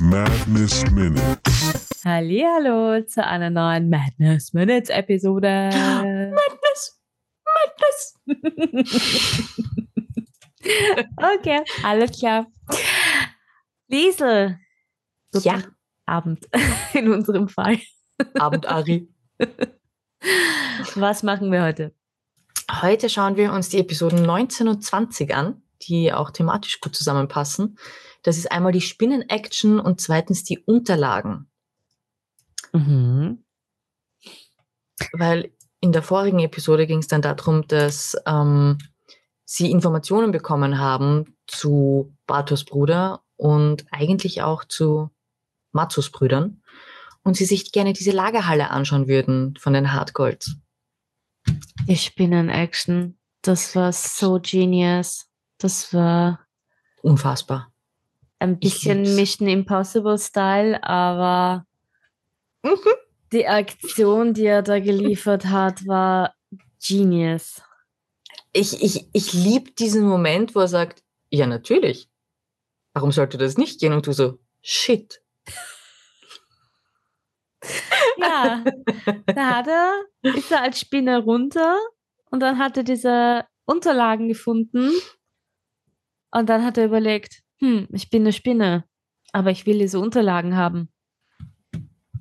Madness Minutes. Hallo zu einer neuen Madness Minutes Episode. Madness! Madness! okay, alles klar. Liesel. Ja. Abend in unserem Fall. Abend, Ari. Was machen wir heute? Heute schauen wir uns die Episoden 19 und 20 an, die auch thematisch gut zusammenpassen. Das ist einmal die Spinnen-Action und zweitens die Unterlagen. Mhm. Weil in der vorigen Episode ging es dann darum, dass ähm, sie Informationen bekommen haben zu Bartos Bruder und eigentlich auch zu Matsus Brüdern und sie sich gerne diese Lagerhalle anschauen würden von den Hardgolds. Die Spinnen-Action, das war so genius. Das war Unfassbar. Ein bisschen. Mission Impossible Style, aber Mhm. die Aktion, die er da geliefert hat, war genius. Ich, ich, ich liebe diesen Moment, wo er sagt, ja, natürlich. Warum sollte das nicht gehen? Und du so, shit. Ja, da hat er, ist er als Spinne runter und dann hat er diese Unterlagen gefunden und dann hat er überlegt, hm, ich bin eine Spinne, aber ich will diese Unterlagen haben.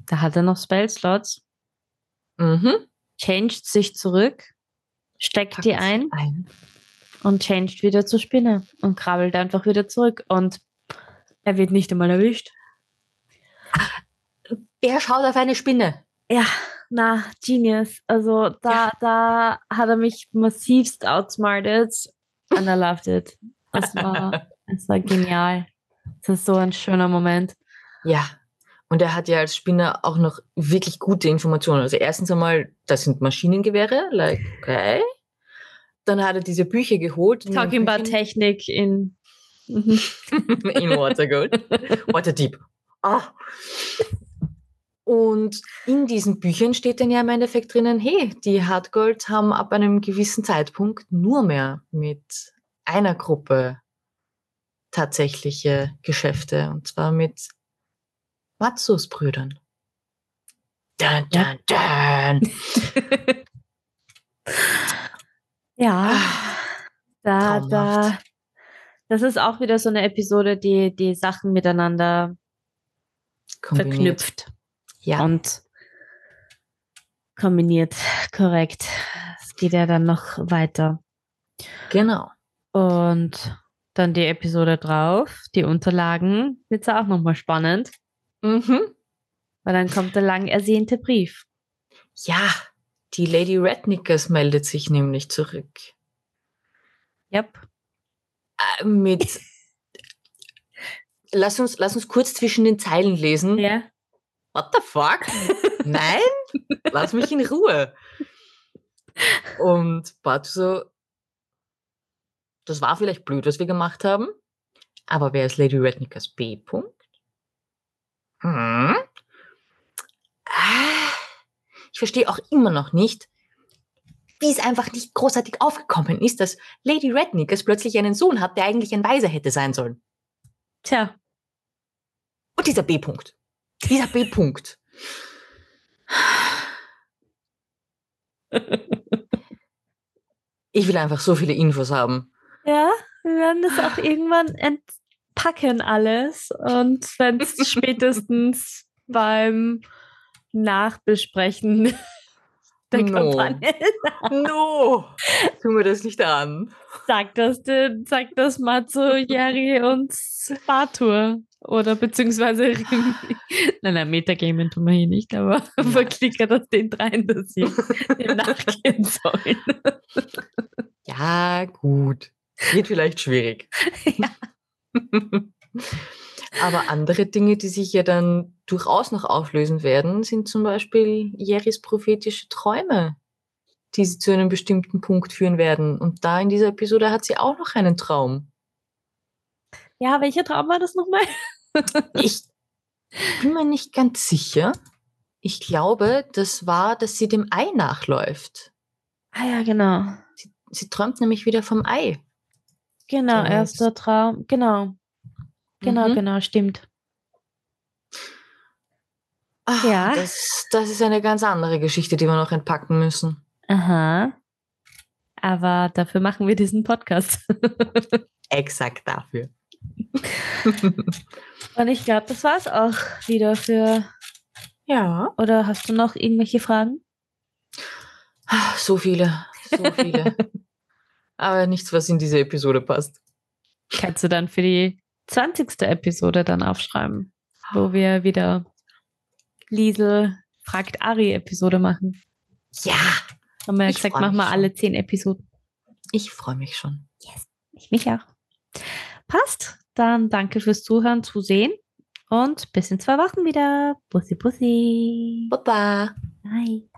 Da hat er noch Spellslots, Mhm. changed sich zurück, steckt die Packt ein ein. und changed wieder zur Spinne und krabbelt einfach wieder zurück und er wird nicht einmal erwischt. Wer schaut auf eine Spinne? Ja, na, Genius. Also da, da hat er mich massivst outsmarted and I loved it. Das war, das war genial. Das ist so ein schöner Moment. Ja. Und er hat ja als Spinner auch noch wirklich gute Informationen. Also erstens einmal, das sind Maschinengewehre, like, okay. Dann hat er diese Bücher geholt. Talking about Büchern- Technik in. Mhm. in Watergold. Waterdeep. Ah. Und in diesen Büchern steht dann ja im Endeffekt drinnen, hey, die Hardgolds haben ab einem gewissen Zeitpunkt nur mehr mit einer Gruppe tatsächliche Geschäfte. Und zwar mit Matsus Brüdern. Dun, Ja. dun, dun. Ja, da, traumhaft. da. Das ist auch wieder so eine Episode, die die Sachen miteinander Kombiniert. verknüpft. Ja. und kombiniert. Korrekt. Es geht ja dann noch weiter. Genau. Und dann die Episode drauf, die Unterlagen, wird auch nochmal spannend, Mhm. weil dann kommt der lang ersehnte Brief. Ja, die Lady Rednickers meldet sich nämlich zurück. Yep. Äh, mit. lass, uns, lass uns kurz zwischen den Zeilen lesen. Ja. What the fuck? Nein? Lass mich in Ruhe. Und Bart so, das war vielleicht blöd, was wir gemacht haben, aber wer ist Lady Rednickers B. -Punkt? Hm? Ah, ich verstehe auch immer noch nicht, wie es einfach nicht großartig aufgekommen ist, dass Lady Rednickers plötzlich einen Sohn hat, der eigentlich ein Weiser hätte sein sollen. Tja, Und dieser B-Punkt. Dieser B-Punkt. Ich will einfach so viele Infos haben. Ja, wir werden das auch irgendwann entpacken alles. Und wenn es spätestens beim Nachbesprechen der No. Kampagne No! Tu mir das nicht an. sagt das, sagt das mal zu Jerry und Bartur. Oder beziehungsweise, nein, nein, Metagamen tun wir hier nicht, aber verklicker das den dreien, dass sie nachgehen sollen. Ja, gut. Wird vielleicht schwierig. Ja. Aber andere Dinge, die sich ja dann durchaus noch auflösen werden, sind zum Beispiel Jeris prophetische Träume, die sie zu einem bestimmten Punkt führen werden. Und da in dieser Episode hat sie auch noch einen Traum. Ja, welcher Traum war das nochmal? Ich bin mir nicht ganz sicher. Ich glaube, das war, dass sie dem Ei nachläuft. Ah ja, genau. Sie träumt nämlich wieder vom Ei. Genau, Traum erster Traum. Genau. Genau, Mhm. genau, stimmt. Ah, Ja. Das, das ist eine ganz andere Geschichte, die wir noch entpacken müssen. Aha. Aber dafür machen wir diesen Podcast. Exakt dafür. Und ich glaube, das war es auch wieder für. ja. Oder hast du noch irgendwelche Fragen? So viele, so viele. Aber nichts, was in diese Episode passt. Kannst du dann für die 20. Episode dann aufschreiben, wo wir wieder Liesel fragt Ari Episode machen. Ja, Haben wir ja Ich gesagt, machen wir alle 10 Episoden. ich freue mich schon. Ich mich auch. Passt. Dann danke fürs Zuhören, Zusehen und bis in zwei Wochen wieder. Bussi, bussi. Baba. Bye.